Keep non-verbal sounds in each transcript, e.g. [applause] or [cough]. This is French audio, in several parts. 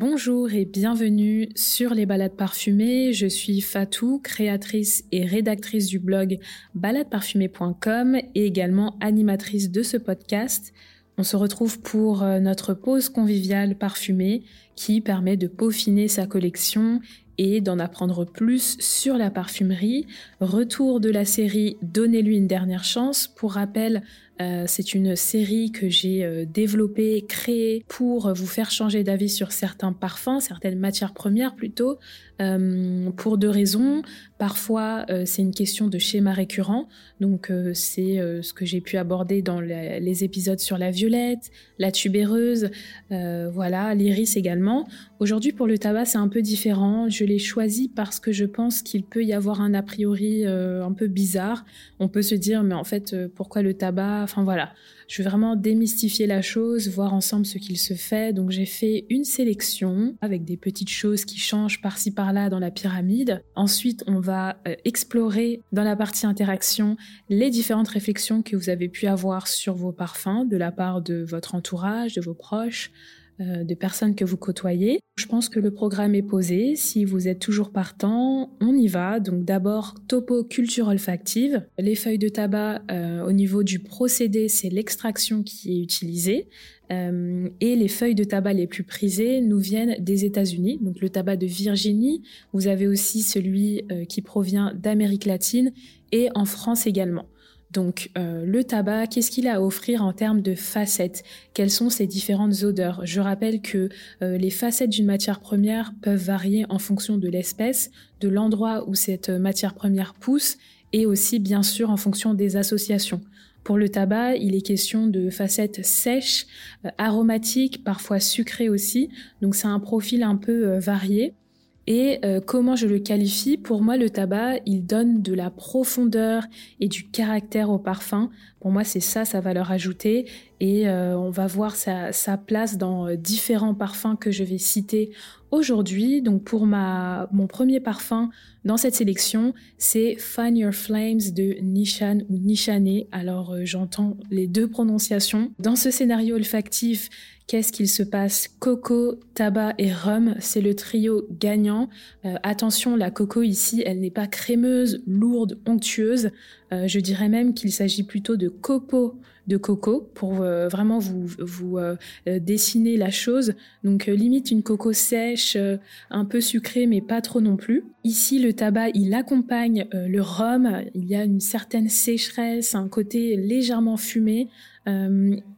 Bonjour et bienvenue sur les balades parfumées. Je suis Fatou, créatrice et rédactrice du blog baladeparfumée.com et également animatrice de ce podcast. On se retrouve pour euh, notre pause conviviale parfumée qui permet de peaufiner sa collection et d'en apprendre plus sur la parfumerie. Retour de la série Donnez-lui une dernière chance. Pour rappel, euh, c'est une série que j'ai euh, développée, créée pour vous faire changer d'avis sur certains parfums, certaines matières premières plutôt, euh, pour deux raisons. Parfois, c'est une question de schéma récurrent, donc c'est ce que j'ai pu aborder dans les épisodes sur la violette, la tubéreuse, voilà, l'iris également. Aujourd'hui, pour le tabac, c'est un peu différent. Je l'ai choisi parce que je pense qu'il peut y avoir un a priori un peu bizarre. On peut se dire, mais en fait, pourquoi le tabac? Enfin voilà, je veux vraiment démystifier la chose, voir ensemble ce qu'il se fait. Donc j'ai fait une sélection avec des petites choses qui changent par-ci par-là dans la pyramide. Ensuite, on va euh, explorer dans la partie interaction les différentes réflexions que vous avez pu avoir sur vos parfums de la part de votre entourage, de vos proches, euh, de personnes que vous côtoyez. Je pense que le programme est posé. Si vous êtes toujours partant, on y va. Donc d'abord, topo culture olfactive. Les feuilles de tabac, euh, au niveau du procédé, c'est l'extraction qui est utilisée. Euh, et les feuilles de tabac les plus prisées nous viennent des États-Unis. Donc le tabac de Virginie. Vous avez aussi celui qui provient d'Amérique latine et en France également. Donc euh, le tabac, qu'est-ce qu'il a à offrir en termes de facettes? Quelles sont ses différentes odeurs? Je rappelle que euh, les facettes d'une matière première peuvent varier en fonction de l'espèce, de l'endroit où cette matière première pousse et aussi bien sûr en fonction des associations. Pour le tabac, il est question de facettes sèches, euh, aromatiques, parfois sucrées aussi. Donc c'est un profil un peu varié. Et euh, comment je le qualifie? Pour moi, le tabac, il donne de la profondeur et du caractère au parfum. Pour moi, c'est ça sa valeur ajoutée. Et euh, on va voir sa, sa place dans euh, différents parfums que je vais citer aujourd'hui. Donc pour ma, mon premier parfum dans cette sélection, c'est Find Your Flames de Nishan ou Nishane. Alors j'entends les deux prononciations. Dans ce scénario olfactif, Qu'est-ce qu'il se passe? Coco, tabac et rhum, c'est le trio gagnant. Euh, attention, la coco ici, elle n'est pas crémeuse, lourde, onctueuse. Euh, je dirais même qu'il s'agit plutôt de copeaux de coco pour euh, vraiment vous, vous dessiner la chose. Donc limite une coco sèche, un peu sucrée mais pas trop non plus. Ici le tabac il accompagne le rhum, il y a une certaine sécheresse, un côté légèrement fumé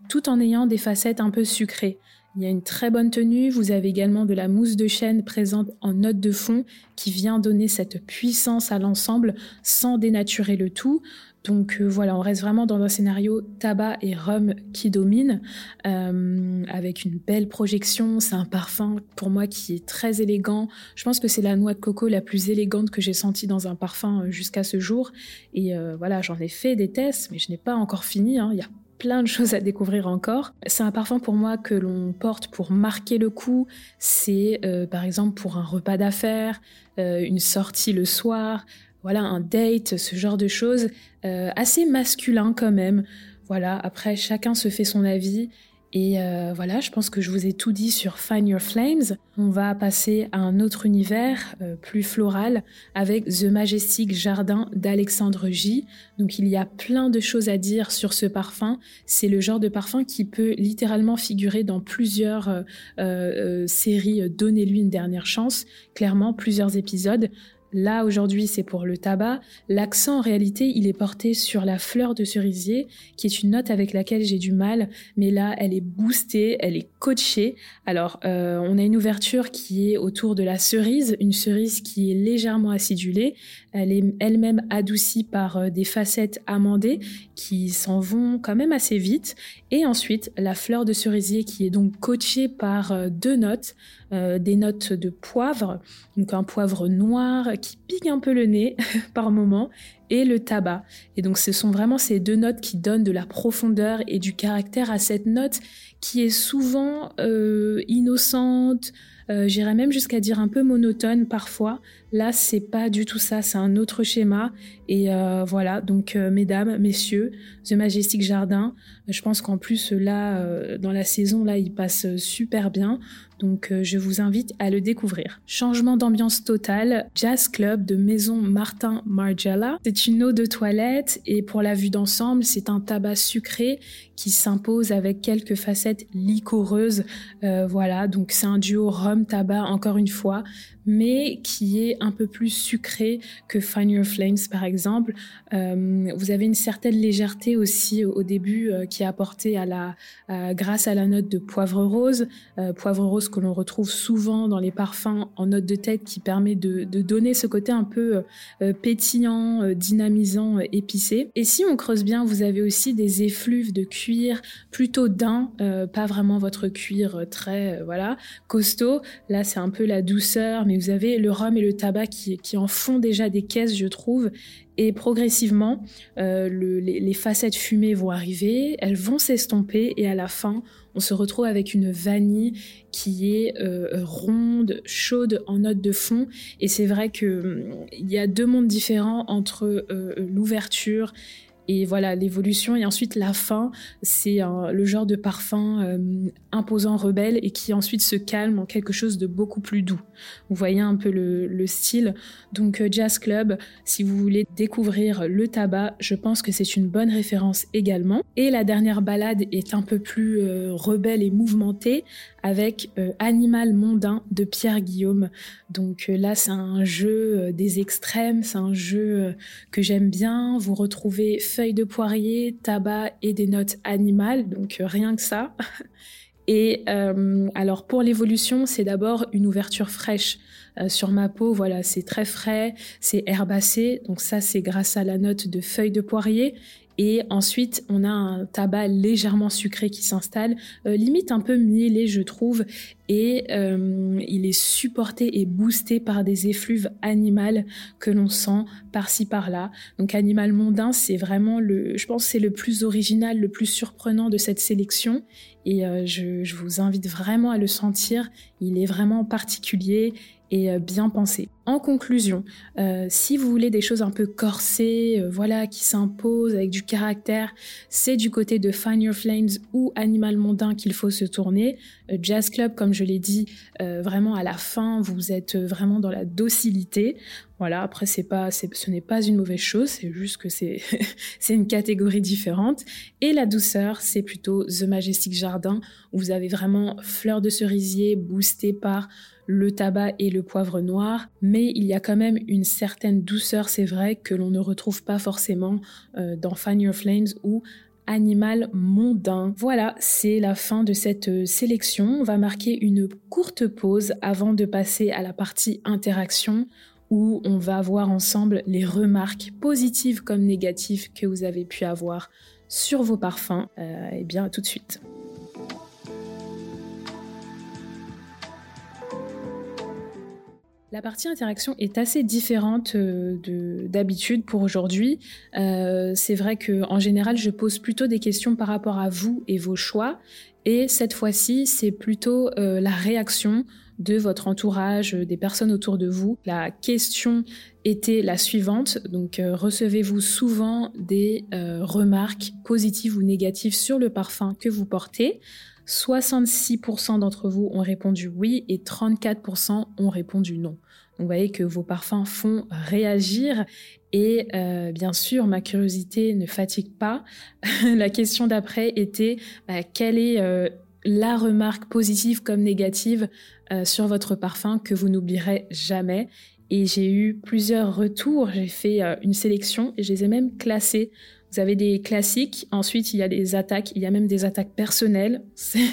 tout en ayant des facettes un peu sucrées. Il y a une très bonne tenue, vous avez également de la mousse de chêne présente en note de fond qui vient donner cette puissance à l'ensemble sans dénaturer le tout. Donc euh, voilà, on reste vraiment dans un scénario tabac et rhum qui domine, euh, avec une belle projection. C'est un parfum pour moi qui est très élégant. Je pense que c'est la noix de coco la plus élégante que j'ai sentie dans un parfum euh, jusqu'à ce jour. Et voilà, j'en ai fait des tests, mais je n'ai pas encore fini. Hein. Il y a plein de choses à découvrir encore. C'est un parfum pour moi que l'on porte pour marquer le coup. C'est euh, par exemple pour un repas d'affaires, euh, une sortie le soir, voilà un date, ce genre de choses. Euh, assez masculin quand même. Voilà, après chacun se fait son avis et euh, voilà, je pense que je vous ai tout dit sur Find Your Flames. On va passer à un autre univers euh, plus floral avec The Majestic Jardin d'Alexandre J. Donc il y a plein de choses à dire sur ce parfum. C'est le genre de parfum qui peut littéralement figurer dans plusieurs euh, séries Donnez-lui une dernière chance. Clairement, plusieurs épisodes. Là, aujourd'hui, c'est pour le tabac. L'accent, en réalité, il est porté sur la fleur de cerisier, qui est une note avec laquelle j'ai du mal, mais là, elle est boostée, elle est coachée. Alors, euh, on a une ouverture qui est autour de la cerise, une cerise qui est légèrement acidulée. Elle est elle-même adoucie par euh, des facettes amandées qui s'en vont quand même assez vite. Et ensuite, la fleur de cerisier qui est donc coachée par euh, deux notes, des notes de poivre, donc un poivre noir qui pique un peu le nez [laughs] par moment, et le tabac. Et donc ce sont vraiment ces deux notes qui donnent de la profondeur et du caractère à cette note qui est souvent euh, innocente, euh, j'irais même jusqu'à dire un peu monotone parfois. Là, c'est pas du tout ça, c'est un autre schéma. Et euh, voilà, donc mesdames, messieurs, The Majestic Jardin, je pense qu'en plus là, dans la saison là, il passe super bien. Donc je vous invite à le découvrir. Changement d'ambiance totale, Jazz Club de Maison Martin Margiela. C'est une eau de toilette et pour la vue d'ensemble, c'est un tabac sucré qui s'impose avec quelques facettes liquoreuses. voilà, donc c'est un duo rhum-tabac encore une fois mais qui est un peu plus sucré que Find Your Flames par exemple. Euh, vous avez une certaine légèreté aussi au début euh, qui est apportée à la, grâce à la note de poivre rose, euh, poivre rose que l'on retrouve souvent dans les parfums en note de tête qui permet de, donner ce côté un peu pétillant, dynamisant, épicé. Et si on creuse bien, vous avez aussi des effluves de cuir plutôt d'un, pas vraiment votre cuir très voilà costaud. Là, c'est un peu la douceur mais vous avez le rhum et le tabac qui, en font déjà des caisses, je trouve. Et progressivement, euh, les, facettes fumées vont arriver, elles vont s'estomper, et à la fin, on se retrouve avec une vanille qui est euh, ronde, chaude en note de fond. Et c'est vrai qu'il hum, y a deux mondes différents entre euh, l'ouverture et voilà l'évolution et ensuite la fin c'est le genre de parfum euh, imposant rebelle et qui ensuite se calme en quelque chose de beaucoup plus doux. Vous voyez un peu le, style. Donc euh, Jazz Club si vous voulez découvrir le tabac je pense que c'est une bonne référence également. Et la dernière balade est un peu plus euh, rebelle et mouvementée avec Animal mondain de Pierre Guillaume. Donc là c'est un jeu des extrêmes c'est un jeu que j'aime bien. Vous retrouvez feuilles de poirier, tabac et des notes animales, donc euh, rien que ça. [laughs] Et euh, alors pour l'évolution, c'est d'abord une ouverture fraîche. Euh, sur ma peau, voilà, c'est très frais, c'est herbacé, donc ça c'est grâce à la note de feuilles de poirier. Et ensuite, on a un tabac légèrement sucré qui s'installe, euh, limite un peu mielé, je trouve. Et euh, il est supporté et boosté par des effluves animales que l'on sent par-ci par-là. Donc animal mondain, c'est vraiment le, je pense, c'est le plus original, le plus surprenant de cette sélection. Et euh, je, je vous invite vraiment à le sentir. Il est vraiment particulier euh, bien pensé. En conclusion, euh, si vous voulez des choses un peu corsées, euh, voilà, qui s'imposent avec du caractère, c'est du côté de Find Your Flames ou Animal Mondain qu'il faut se tourner. Jazz Club, comme je l'ai dit, vraiment à la fin, vous êtes vraiment dans la docilité. Voilà, après ce n'est pas une mauvaise chose, c'est juste que [laughs] c'est, une catégorie différente. Et la douceur, c'est plutôt The Majestic Jardin où vous avez vraiment fleur de cerisier boosté par le tabac et le poivre noir, mais il y a quand même une certaine douceur, c'est vrai, que l'on ne retrouve pas forcément euh, dans Find Your Flames ou Animal mondain. Voilà, c'est la fin de cette euh, sélection. On va marquer une courte pause avant de passer à la partie interaction où on va voir ensemble les remarques positives comme négatives que vous avez pu avoir sur vos parfums. Euh, et bien, tout de suite. La partie interaction est assez différente euh, d'habitude pour aujourd'hui. Euh, c'est vrai que en général, je pose plutôt des questions par rapport à vous et vos choix. Et cette fois-ci, c'est plutôt euh, la réaction de votre entourage, des personnes autour de vous. La question était la suivante. Donc, recevez-vous souvent des remarques positives ou négatives sur le parfum que vous portez? 66% d'entre vous ont répondu oui et 34% ont répondu non. Donc vous voyez que vos parfums font réagir et euh, bien sûr ma curiosité ne fatigue pas. [laughs] la question d'après était bah, quelle est euh, la remarque positive comme négative euh, sur votre parfum que vous n'oublierez jamais? Et j'ai eu plusieurs retours, j'ai fait une sélection et je les ai même classés vous avez des classiques, ensuite il y a des attaques, il y a même des attaques personnelles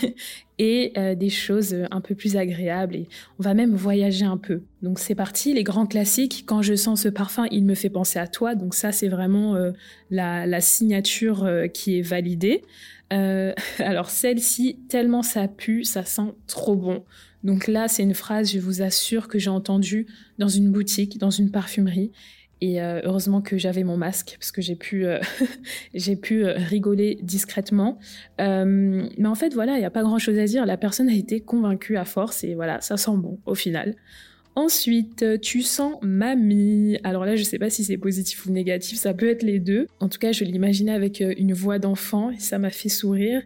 [laughs] et euh, des choses un peu plus agréables on va même voyager un peu. Donc c'est parti, les grands classiques, quand je sens ce parfum, il me fait penser à toi, donc ça c'est vraiment euh, la, signature euh, qui est validée. [laughs] alors celle-ci, tellement ça pue, ça sent trop bon. Donc là c'est une phrase, je vous assure, que j'ai entendue dans une boutique, dans une parfumerie et euh, heureusement que j'avais mon masque parce que j'ai pu, euh, [laughs] pu euh, rigoler discrètement. mais en fait, voilà, il n'y a pas grand-chose à dire. La personne a été convaincue à force et voilà, ça sent bon au final. Ensuite, tu sens mamie. Alors là, je sais pas si c'est positif ou négatif, ça peut être les deux. En tout cas, je l'imaginais avec une voix d'enfant et ça m'a fait sourire.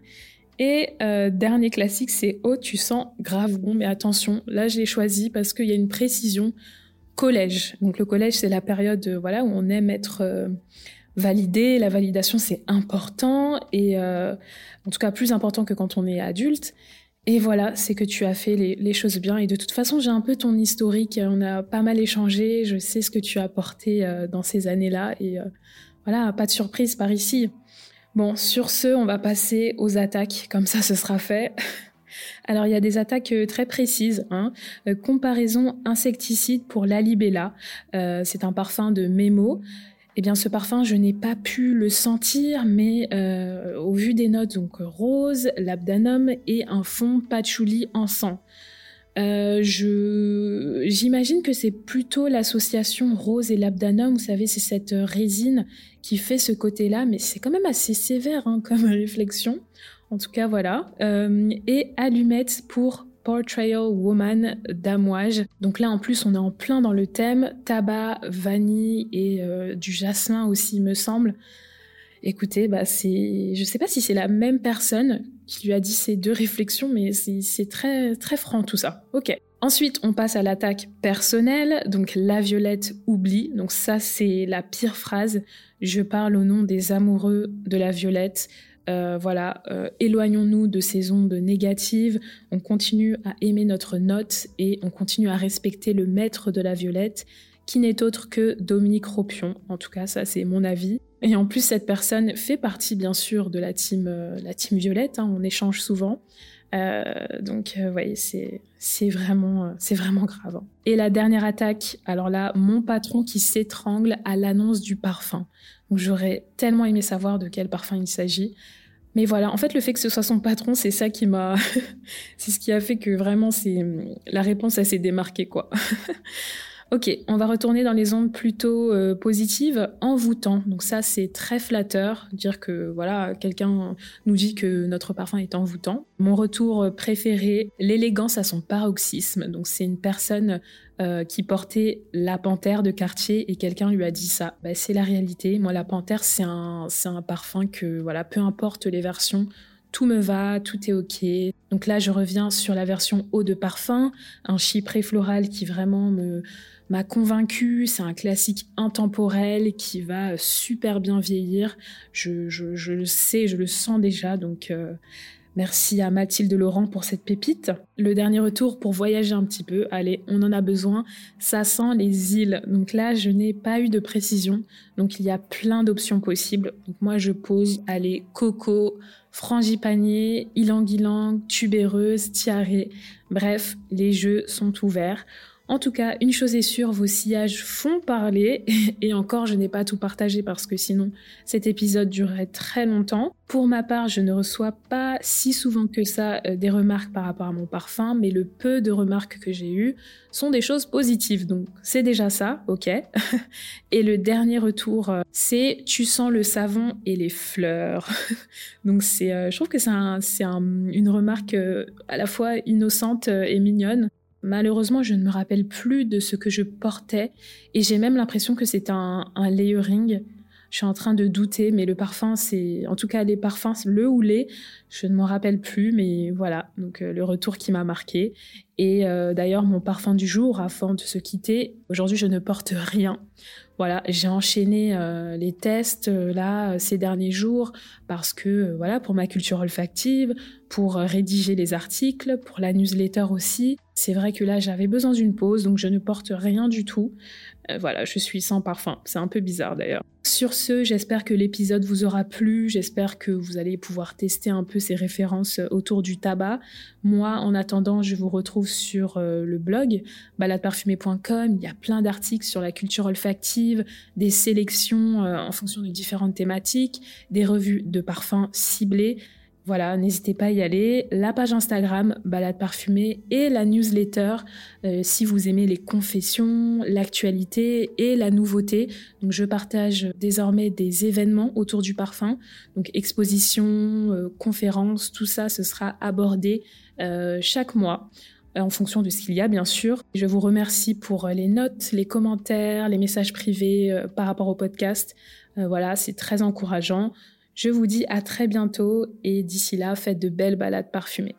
Et dernier classique, c'est Oh, tu sens grave bon, mais attention, là je l'ai choisi parce qu'il y a une précision collège. Donc le collège, c'est la période euh, voilà où on aime être euh, validé. La validation, c'est important et en tout cas plus important que quand on est adulte. Et voilà, c'est que tu as fait les, les, choses bien. Et de toute façon, j'ai un peu ton historique. On a pas mal échangé. Je sais ce que tu as apporté dans ces années-là. Et voilà, pas de surprise par ici. Bon, sur ce, on va passer aux attaques, comme ça ce sera fait. [laughs] Alors il y a des attaques euh, très précises. Hein. Euh, comparaison insecticide pour l'alibella. Euh, c'est un parfum de Memo. Eh bien, ce parfum, je n'ai pas pu le sentir, mais au vu des notes, donc rose, labdanum et un fond patchouli en sang. Euh, je j'imagine que c'est plutôt l'association rose et labdanum. Vous savez, c'est cette résine qui fait ce côté-là, mais c'est quand même assez sévère hein, comme [laughs] réflexion. En tout cas, voilà. Euh, et allumette pour Portrayal Woman d'Amouage. Donc là, en plus, on est en plein dans le thème tabac, vanille et euh, du jasmin aussi, me semble. Écoutez, bah c'est, je sais pas si c'est la même personne qui lui a dit ces deux réflexions, mais c'est très très franc tout ça. Ok. Ensuite, on passe à l'attaque personnelle. Donc la Violette oublie. Donc ça, c'est la pire phrase. Je parle au nom des amoureux de la Violette. Euh, voilà, euh, éloignons-nous de ces ondes négatives. On continue à aimer notre note et on continue à respecter le maître de la Violette, qui n'est autre que Dominique Ropion. En tout cas, ça c'est mon avis. Et en plus, cette personne fait partie, bien sûr, de la team, euh, la team Violette. Hein, on échange souvent. Euh, donc, vous euh, voyez, c'est, vraiment, c'est vraiment grave. Hein. Et la dernière attaque, alors là, mon patron qui s'étrangle à l'annonce du parfum. Donc, j'aurais tellement aimé savoir de quel parfum il s'agit. Mais voilà, en fait, le fait que ce soit son patron, c'est ça qui m'a, [laughs] c'est ce qui a fait que vraiment, c'est la réponse, elle s'est démarquée, quoi. [laughs] Ok, on va retourner dans les ondes plutôt euh, positives, envoûtant. Donc ça, c'est très flatteur, dire que voilà, quelqu'un nous dit que notre parfum est envoûtant. Mon retour préféré, l'élégance à son paroxysme. Donc c'est une personne euh, qui portait la panthère de quartier et quelqu'un lui a dit ça. Bah, c'est la réalité. Moi, la panthère, c'est un, c'est un parfum que voilà, peu importe les versions, tout me va, tout est ok. Donc là, je reviens sur la version eau de parfum, un chypré floral qui vraiment me m'a convaincu. C'est un classique intemporel qui va super bien vieillir. Je, le sais, je le sens déjà. Donc euh, merci à Mathilde Laurent pour cette pépite. Le dernier retour pour voyager un petit peu. Allez, on en a besoin. Ça sent les îles. Donc là, je n'ai pas eu de précision. Donc il y a plein d'options possibles. Moi, je pose, allez, coco, frangipanier, ilang-ilang, tubéreuse, tiare. Bref, les jeux sont ouverts. En tout cas, une chose est sûre, vos sillages font parler. [laughs] Et encore, je n'ai pas tout partagé parce que sinon, cet épisode durerait très longtemps. Pour ma part, je ne reçois pas si souvent que ça euh, des remarques par rapport à mon parfum, mais le peu de remarques que j'ai eues sont des choses positives. Donc, c'est déjà ça, ok. [laughs] et le dernier retour, euh, c'est tu sens le savon et les fleurs. [laughs] Donc, c'est, euh, je trouve que c'est une remarque à la fois innocente et mignonne. Malheureusement, je ne me rappelle plus de ce que je portais et j'ai même l'impression que c'est un, un layering. Je suis en train de douter, mais le parfum, c'est en tout cas les parfums, le ou les, je ne m'en rappelle plus, mais voilà. Donc euh, le retour qui m'a marqué. Et euh, d'ailleurs, mon parfum du jour, avant de se quitter, aujourd'hui, je ne porte rien. Voilà, j'ai enchaîné euh, les tests là ces derniers jours parce que voilà pour ma culture olfactive, pour rédiger les articles, pour la newsletter aussi. C'est vrai que là j'avais besoin d'une pause donc je ne porte rien du tout. voilà, je suis sans parfum. C'est un peu bizarre d'ailleurs. Sur ce, j'espère que l'épisode vous aura plu, j'espère que vous allez pouvoir tester un peu ces références autour du tabac. Moi, en attendant, je vous retrouve sur euh, le blog baladeparfumée.com. Il y a plein d'articles sur la culture olfactive, des sélections euh, en fonction de différentes thématiques, des revues de parfums ciblées. Voilà, n'hésitez pas à y aller. La page Instagram, Balade Parfumée, et la newsletter, euh, si vous aimez les confessions, l'actualité et la nouveauté. Donc, je partage désormais des événements autour du parfum. Donc, expositions, euh, conférences, tout ça, ce sera abordé euh, chaque mois en fonction de ce qu'il y a, bien sûr. Je vous remercie pour les notes, les commentaires, les messages privés par rapport au podcast. voilà, c'est très encourageant. Je vous dis à très bientôt et d'ici là, faites de belles balades parfumées.